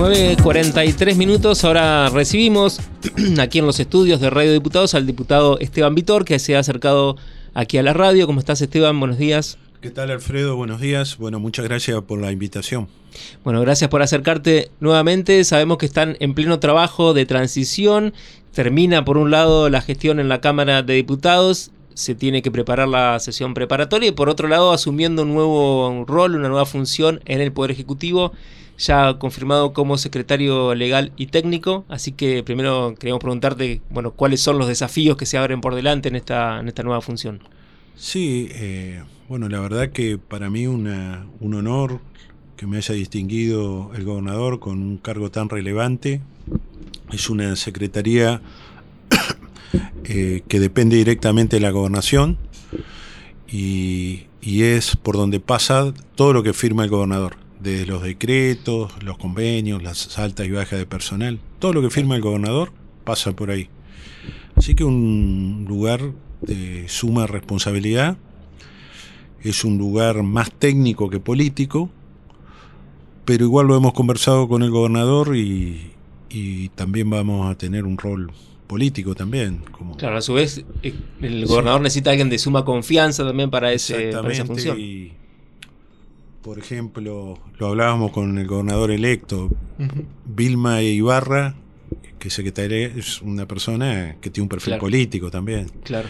9.43 minutos, ahora recibimos aquí en los estudios de Radio Diputados al diputado Esteban Vitor, que se ha acercado aquí a la radio. ¿Cómo estás Esteban? Buenos días. ¿Qué tal Alfredo? Buenos días. Bueno, muchas gracias por la invitación. Bueno, gracias por acercarte nuevamente. Sabemos que están en pleno trabajo de transición. Termina por un lado la gestión en la Cámara de Diputados se tiene que preparar la sesión preparatoria y por otro lado asumiendo un nuevo rol, una nueva función en el Poder Ejecutivo ya confirmado como secretario legal y técnico, así que primero queríamos preguntarte, bueno, cuáles son los desafíos que se abren por delante en esta, en esta nueva función. Sí, eh, bueno, la verdad que para mí una, un honor que me haya distinguido el gobernador con un cargo tan relevante. Es una secretaría eh, que depende directamente de la gobernación y, y es por donde pasa todo lo que firma el gobernador desde los decretos, los convenios, las altas y bajas de personal, todo lo que firma el gobernador pasa por ahí. Así que un lugar de suma responsabilidad, es un lugar más técnico que político, pero igual lo hemos conversado con el gobernador y, también vamos a tener un rol político también. Como claro, a su vez eh, el gobernador necesita a alguien de suma confianza también para, ese, para esa función por ejemplo, lo hablábamos con el gobernador electo, Vilma Ibarra, que secretaria es una persona que tiene un perfil político también. Claro.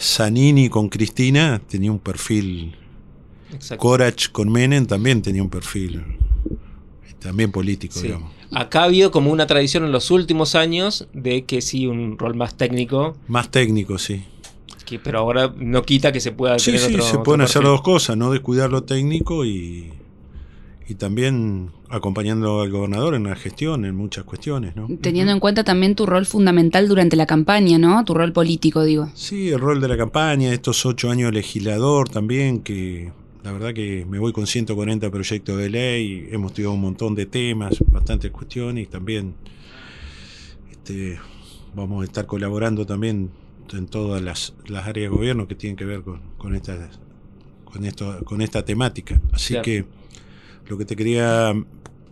Zanini con Cristina tenía un perfil. Exacto. Corach con Menem también tenía un perfil también político, digamos. Acá ha habido como una tradición en los últimos años de que sí, un rol más técnico. Más técnico, sí pero ahora no quita que se pueda sí, sí, se pueden hacer las dos cosas, no descuidar lo técnico y, y también acompañando al gobernador en la gestión, en muchas cuestiones. ¿no? Teniendo en cuenta también tu rol fundamental durante la campaña, ¿no? Tu rol político, digo. Sí, el rol de la campaña, estos ocho años legislador también, que la verdad que me voy con 140 proyectos de ley, hemos tenido un montón de temas, bastantes cuestiones y también este, vamos a estar colaborando también en todas las, áreas de gobierno que tienen que ver con, con, esta, con, esto, con esta temática. Así que lo que te quería,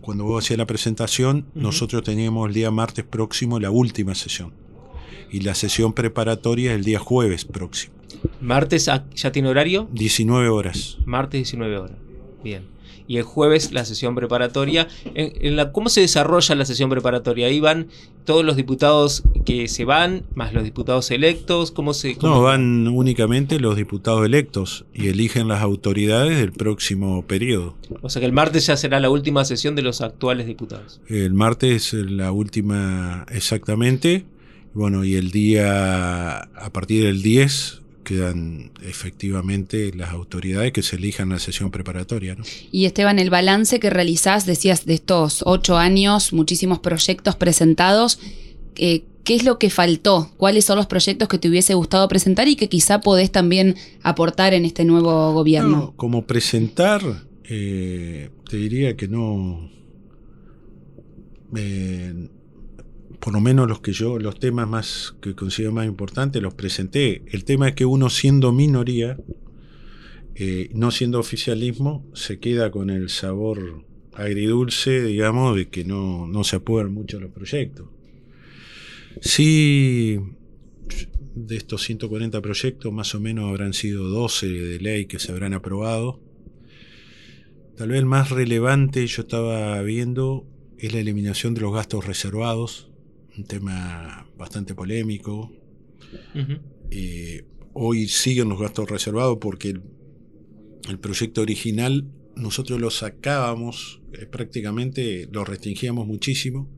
cuando vos hacías la presentación, nosotros teníamos el día martes próximo la última sesión. Y la sesión preparatoria el día jueves próximo. ¿Martes ya tiene horario? 19 horas. Martes 19 horas. Bien y el jueves la sesión preparatoria. En, la, ¿Cómo se desarrolla la sesión preparatoria? Ahí van todos los diputados que se van, más los diputados electos. ¿Cómo se.? no, van únicamente los diputados electos y eligen las autoridades del próximo periodo. O sea que el martes ya será la última sesión de los actuales diputados. El martes es la última exactamente. Bueno, y el día, a partir del 10, quedan efectivamente las autoridades que se elijan la sesión preparatoria. Y Esteban, el balance que realizás, decías, de estos ocho años, muchísimos proyectos presentados, eh, ¿qué es lo que faltó? ¿Cuáles son los proyectos que te hubiese gustado presentar y que quizá podés también aportar en este nuevo gobierno? como presentar, eh, te diría que no... Eh, por lo menos los que yo, los temas más que considero más importantes, los presenté. El tema es que uno siendo minoría, eh, no siendo oficialismo, se queda con el sabor agridulce, digamos, de que no, no se aprueban mucho los proyectos. Sí, de estos 140 proyectos, más o menos habrán sido 12 de ley que se habrán aprobado. Tal vez el más relevante, yo estaba viendo, es la eliminación de los gastos reservados un tema bastante polémico. Eh, hoy siguen los gastos reservados porque el, proyecto original nosotros lo sacábamos, eh, prácticamente lo restringíamos muchísimo.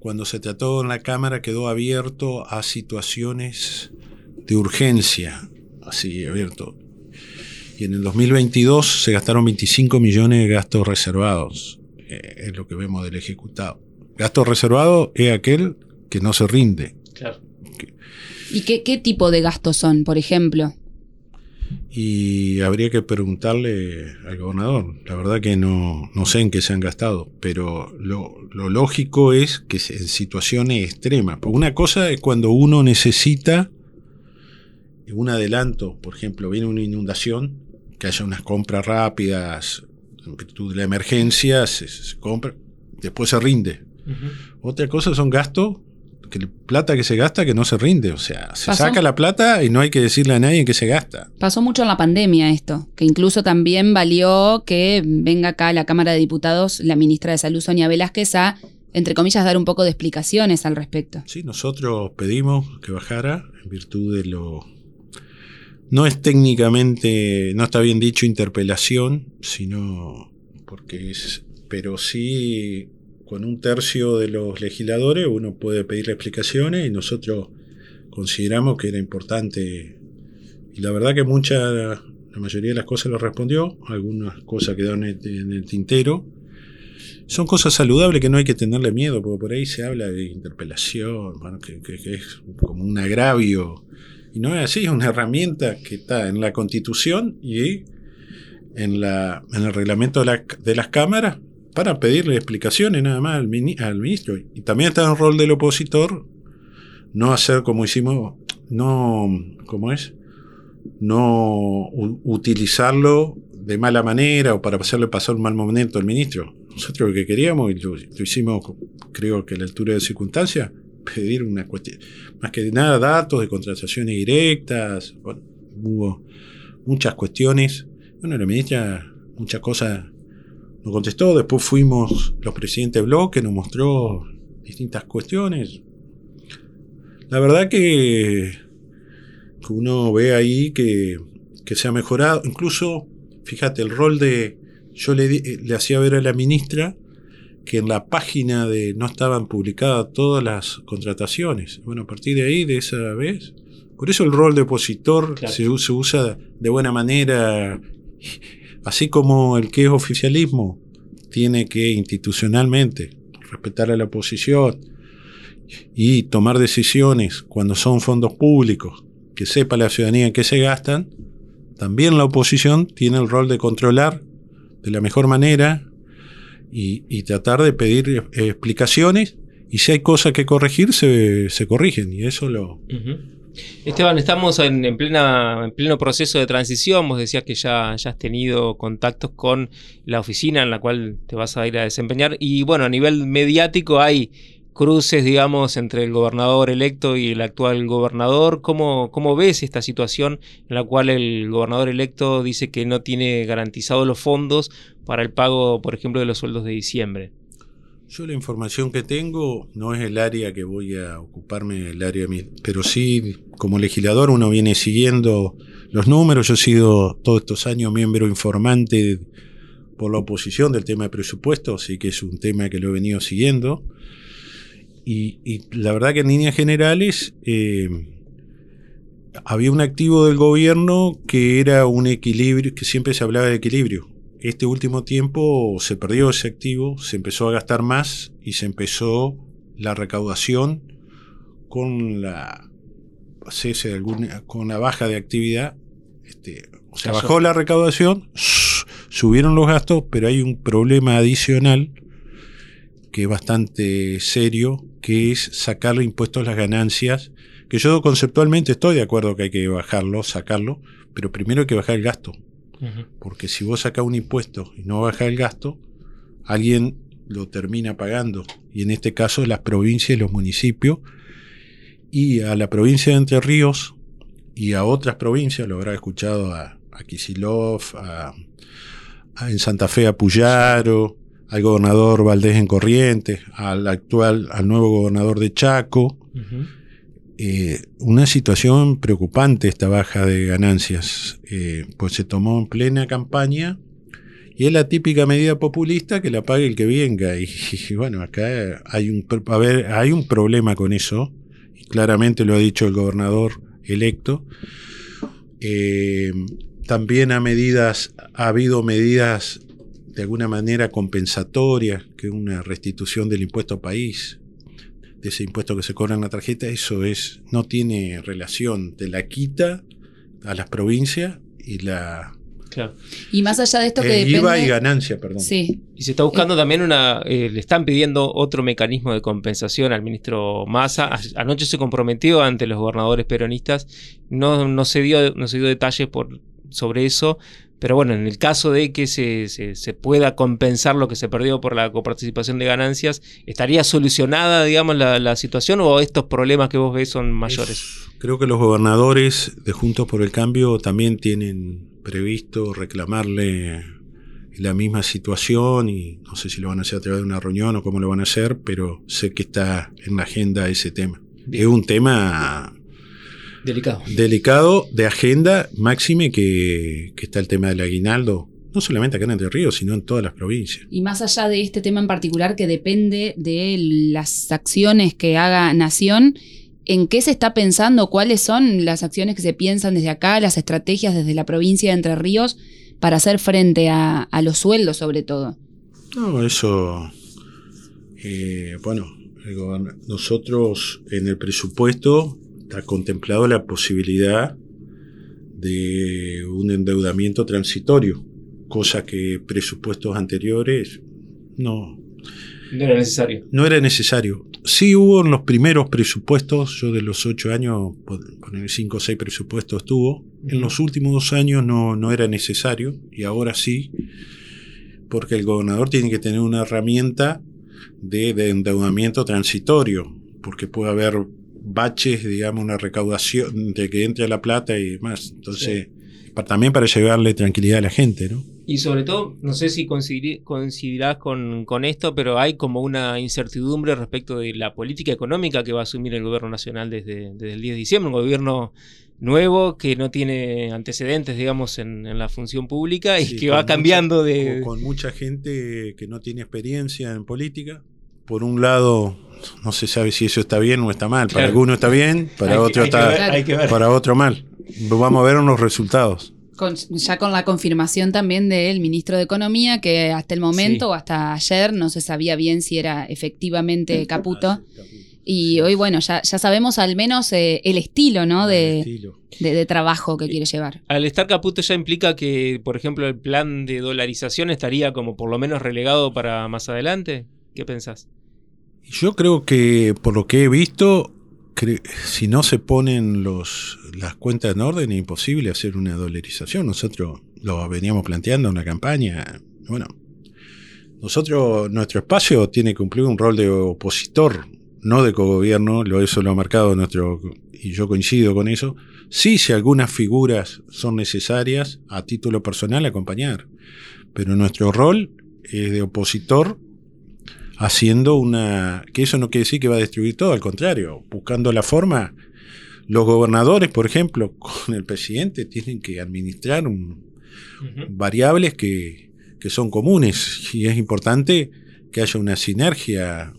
Cuando se trató en la Cámara quedó abierto a situaciones de urgencia, así abierto. Y en el 2022 se gastaron 25 millones de gastos reservados, eh, es lo que vemos del ejecutado. Gasto reservado es aquel que no se rinde. Claro. ¿Y qué, qué tipo de gastos son, por ejemplo? Y habría que preguntarle al gobernador. La verdad que no, no sé en qué se han gastado, pero lo, lo, lógico es que en situaciones extremas. Una cosa es cuando uno necesita un adelanto, por ejemplo, viene una inundación, que haya unas compras rápidas, en virtud de la emergencia, se, se compra después se rinde. Otra cosa son gastos, que plata que se gasta que no se rinde. O sea, se Pasó. saca la plata y no hay que decirle a nadie en qué se gasta. Pasó mucho en la pandemia esto, que incluso también valió que venga acá a la Cámara de Diputados la ministra de Salud, Sonia Velázquez, a, entre comillas, dar un poco de explicaciones al respecto. Sí, nosotros pedimos que bajara en virtud de lo... No es técnicamente, no está bien dicho interpelación, sino porque es... Pero sí, con un tercio de los legisladores uno puede pedirle explicaciones y nosotros consideramos que era importante. Y la verdad que mucha, la mayoría de las cosas lo respondió, algunas cosas quedaron en el, tintero. Son cosas saludables que no hay que tenerle miedo, porque por ahí se habla de interpelación, bueno, que es como un agravio. Y no es así, es una herramienta que está en la Constitución y en, la, en el reglamento de, la- de las cámaras para pedirle explicaciones nada más al, mini- al ministro. Y también está en el rol del opositor no hacer como hicimos, no, ¿cómo es? No utilizarlo de mala manera o para hacerle pasar un mal momento al ministro. Nosotros lo que queríamos, y lo, lo hicimos, creo que a la altura de circunstancias, pedir una cuestión, más que nada datos de contrataciones directas, bueno, hubo muchas cuestiones. Bueno, la ministra muchas cosas nos contestó, después fuimos los presidentes de bloque, nos mostró distintas cuestiones. La verdad que, que uno ve ahí que, que se ha mejorado, incluso, fíjate, el rol de, yo le, le hacía ver a la ministra que en la página de no estaban publicadas todas las contrataciones. Bueno, a partir de ahí, de esa vez, por eso el rol de opositor Claro. se, se usa de buena manera, así como el que es oficialismo tiene que institucionalmente respetar a la oposición y tomar decisiones cuando son fondos públicos, que sepa la ciudadanía en qué se gastan, también la oposición tiene el rol de controlar de la mejor manera y, tratar de pedir eh, explicaciones y si hay cosas que corregir, se, se corrigen y eso lo... Esteban, estamos en, en plena, en pleno proceso de transición. Vos decías que ya, ya has tenido contactos con la oficina en la cual te vas a ir a desempeñar. Y bueno, a nivel mediático hay cruces, digamos, entre el gobernador electo y el actual gobernador. ¿Cómo, cómo ves esta situación en la cual el gobernador electo dice que no tiene garantizados los fondos para el pago, por ejemplo, de los sueldos de diciembre? Yo la información que tengo no es el área que voy a ocuparme, el área, mi- pero sí como legislador uno viene siguiendo los números. Yo he sido todos estos años miembro informante por la oposición del tema de presupuesto, así que es un tema que lo he venido siguiendo. Y, y la verdad que en líneas generales eh, había un activo del gobierno que era un equilibrio, que siempre se hablaba de equilibrio. Este último tiempo se perdió ese activo, se empezó a gastar más y se empezó la recaudación con la cese de alguna, con la baja de actividad. Este, o sea, Cayó. bajó la recaudación, subieron los gastos, pero hay un problema adicional que es bastante serio, que es sacarle impuestos a las ganancias, que yo conceptualmente estoy de acuerdo que hay que bajarlo, sacarlo, pero primero hay que bajar el gasto. Porque si vos sacás un impuesto y no bajás el gasto, alguien lo termina pagando. Y en este caso las provincias y los municipios. Y a la provincia de Entre Ríos y a otras provincias, lo habrá escuchado a, a Kicillof, a, a- en Santa Fe a Puyaro, al gobernador Valdés en Corrientes, al actual, al nuevo gobernador de Chaco. Eh, una situación preocupante esta baja de ganancias, eh, pues se tomó en plena campaña y es la típica medida populista que la pague el que venga. Y, bueno, acá hay un, a ver, hay un problema con eso, y claramente lo ha dicho el gobernador electo. Eh, también a medidas, ha habido medidas de alguna manera compensatorias, que una restitución del impuesto país, de ese impuesto que se cobra en la tarjeta, eso es, no tiene relación, te la quita a las provincias y la Claro. Y más allá de esto que eh, depende... IVA y ganancia, perdón. Sí, Y se está buscando también una. eh, le están pidiendo otro mecanismo de compensación al ministro Massa. A- Anoche se comprometió ante los gobernadores peronistas. No, no se dio, no se dio detalles por, sobre eso, Pero bueno, en el caso de que se, se, pueda compensar lo que se perdió por la coparticipación de ganancias, ¿estaría solucionada, digamos, la, situación o estos problemas que vos ves son mayores? creo que los gobernadores de Juntos por el Cambio también tienen previsto reclamarle la misma situación y no sé si lo van a hacer a través de una reunión o cómo lo van a hacer, pero sé que está en la agenda ese tema. Es un tema Delicado. Delicado de agenda, máxime que, está el tema del aguinaldo, no solamente acá en Entre Ríos, sino en todas las provincias. Y más allá de este tema en particular que depende de las acciones que haga Nación, ¿en qué se está pensando? ¿Cuáles son las acciones que se piensan desde acá, las estrategias desde la provincia de Entre Ríos para hacer frente a, los sueldos sobre todo? No, eso, eh, bueno, nosotros en el presupuesto ha contemplado la posibilidad de un endeudamiento transitorio, cosa que presupuestos anteriores no. No era necesario. No era necesario. Sí hubo en los primeros presupuestos, yo de los ocho años, poner cinco o seis presupuestos tuvo. En los últimos dos años no, no era necesario y ahora sí, porque el gobernador tiene que tener una herramienta de, de endeudamiento transitorio, porque puede haber baches, digamos, una recaudación de que entre la plata y demás. Entonces, también para llevarle tranquilidad a la gente, ¿no? Y sobre todo, no sé si coincidirás con, con, esto, pero hay como una incertidumbre respecto de la política económica que va a asumir el gobierno nacional desde, desde el 10 de diciembre, un gobierno nuevo que no tiene antecedentes, digamos, en, la función pública y que va cambiando de... Con mucha gente que no tiene experiencia en política. Por un lado, no se sabe si eso está bien o está mal. Para alguno está bien, para otro está, para otro mal. Vamos a ver unos resultados. ya con la confirmación también del ministro de Economía, que hasta el momento o hasta ayer no se sabía bien si era efectivamente Caputo. Y hoy, bueno, ya, ya sabemos al menos eh, el estilo, ¿no? De, de, trabajo que quiere llevar. Al estar Caputo ya implica que, por ejemplo, el plan de dolarización estaría como por lo menos relegado para más adelante. ¿Qué pensás? Yo creo que por lo que he visto, si no se ponen los, las cuentas en orden es imposible hacer una dolarización. Nosotros lo veníamos planteando una campaña. Bueno, nosotros, nuestro espacio tiene que cumplir un rol de opositor, no de cogobierno, lo, eso lo ha marcado nuestro, y yo coincido con eso. Sí, si algunas figuras son necesarias, a título personal, acompañar. Pero nuestro rol es de opositor haciendo una... que eso no quiere decir que va a destruir todo, al contrario, buscando la forma. Los gobernadores, por ejemplo, con el presidente, tienen que administrar variables que, que, son comunes y es importante que haya una sinergia,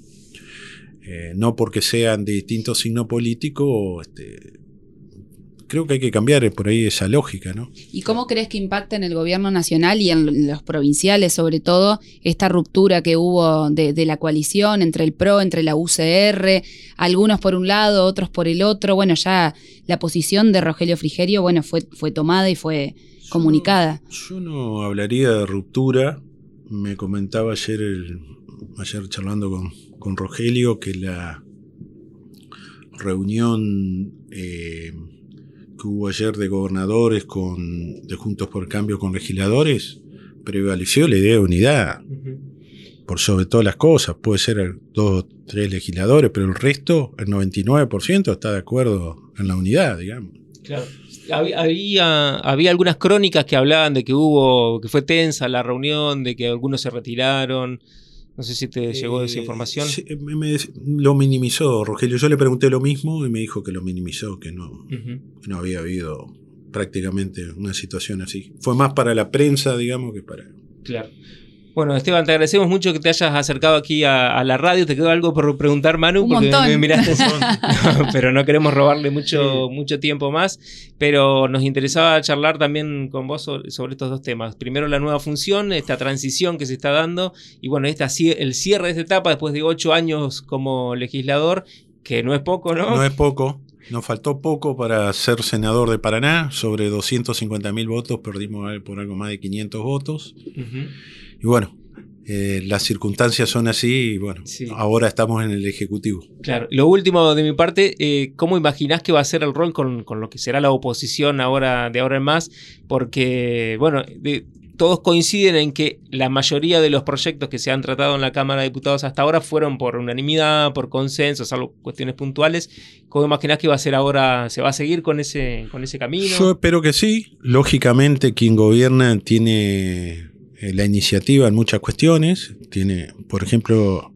eh, no porque sean de distinto signo político, este, creo que hay que cambiar por ahí esa lógica, ¿no? ¿Y cómo crees que impacta en el gobierno nacional y en los provinciales, sobre todo, esta ruptura que hubo de, la coalición entre el PRO, entre la UCR, algunos por un lado, otros por el otro? Bueno, ya la posición de Rogelio Frigerio, bueno, fue, fue tomada y fue comunicada. Yo no hablaría de ruptura. Me comentaba ayer, ayer charlando con, con Rogelio que la reunión eh, que hubo ayer de gobernadores con, de Juntos por Cambio con legisladores, prevaleció la idea de unidad. Por sobre todas las cosas, puede ser dos o tres legisladores, pero el resto, el 99%, está de acuerdo en la unidad, digamos. Claro. Había, había algunas crónicas que hablaban de que hubo, que fue tensa la reunión, de que algunos se retiraron. No sé si te llegó esa eh, información. lo minimizó Rogelio. Yo le pregunté lo mismo y me dijo que lo minimizó, que no, no había habido prácticamente una situación así. Fue más para la prensa, digamos, que para... Claro. Bueno, Esteban, te agradecemos mucho que te hayas acercado aquí a, la radio. ¿Te quedó algo por preguntar, Manu? porque me miraste. pero no queremos robarle mucho, mucho tiempo más. Pero nos interesaba charlar también con vos sobre, estos dos temas. Primero, la nueva función, esta transición que se está dando. Y bueno, esta, el cierre de esta etapa después de ocho años como legislador, que no es poco, ¿no? No es poco. Nos faltó poco para ser senador de Paraná. Sobre 250 mil votos perdimos por algo más de 500 votos. Y bueno, eh, las circunstancias son así y bueno, Sí. ahora estamos en el Ejecutivo. Claro. Lo último de mi parte, eh, ¿cómo imaginás que va a ser el rol con, con lo que será la oposición ahora de ahora en más? Porque, bueno, de- todos coinciden en que la mayoría de los proyectos que se han tratado en la Cámara de Diputados hasta ahora fueron por unanimidad, por consenso, salvo cuestiones puntuales. ¿Cómo imaginás que va a ser ahora? ¿Se va a seguir con ese, con ese camino? Yo espero que sí. Lógicamente, quien gobierna tiene la iniciativa en muchas cuestiones. Tiene, por ejemplo,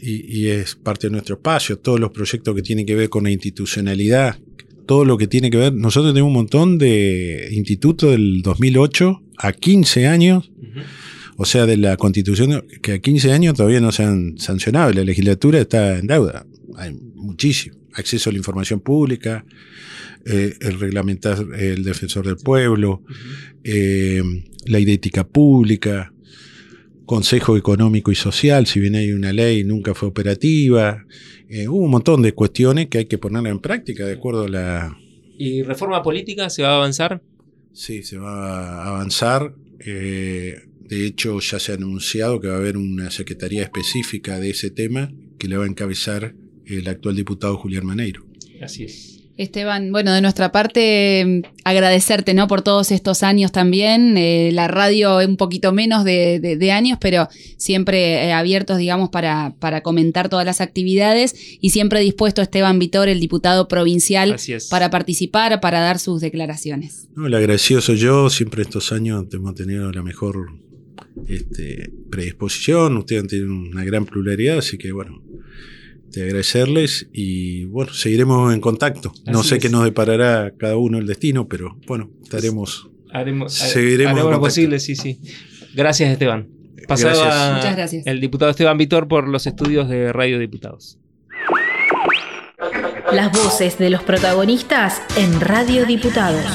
y, y es parte de nuestro espacio, todos los proyectos que tienen que ver con la institucionalidad, todo lo que tiene que ver. Nosotros tenemos un montón de institutos del 2008 a 15 años o sea, de la constitución, que a 15 años todavía no se han sancionado, la legislatura está en deuda. Hay muchísimo. Acceso a la información pública, eh, el reglamentar el defensor del pueblo, eh, la idética pública, Consejo Económico y Social, si bien hay una ley, nunca fue operativa. Eh, hubo un montón de cuestiones que hay que ponerla en práctica de acuerdo a la, ¿Y reforma política se va a avanzar? Sí, se va a avanzar. De hecho, ya se ha anunciado que va a haber una secretaría específica de ese tema que le va a encabezar el actual diputado Julián Maneiro. Así es. Esteban, bueno, de nuestra parte, mm, agradecerte ¿no? por todos estos años también. Eh, la radio un poquito menos de, de- de años, pero siempre eh, abiertos, digamos, para, para comentar todas las actividades y siempre dispuesto Esteban Vitor, el diputado provincial, para participar, para dar sus declaraciones. No, el agradecido soy yo, siempre estos años hemos tenido la mejor este, predisposición, ustedes han tenido una gran pluralidad, así que bueno, de agradecerles y bueno, seguiremos en contacto. No Así sé es. qué nos deparará cada uno el destino, pero bueno, estaremos... Haremos, Seguiremos haremos en lo posible, sí, sí. Gracias, Esteban. Pasado Gracias. a Muchas gracias. el diputado Esteban Vitor por los estudios de Radio Diputados. Las voces de los protagonistas en Radio Diputados.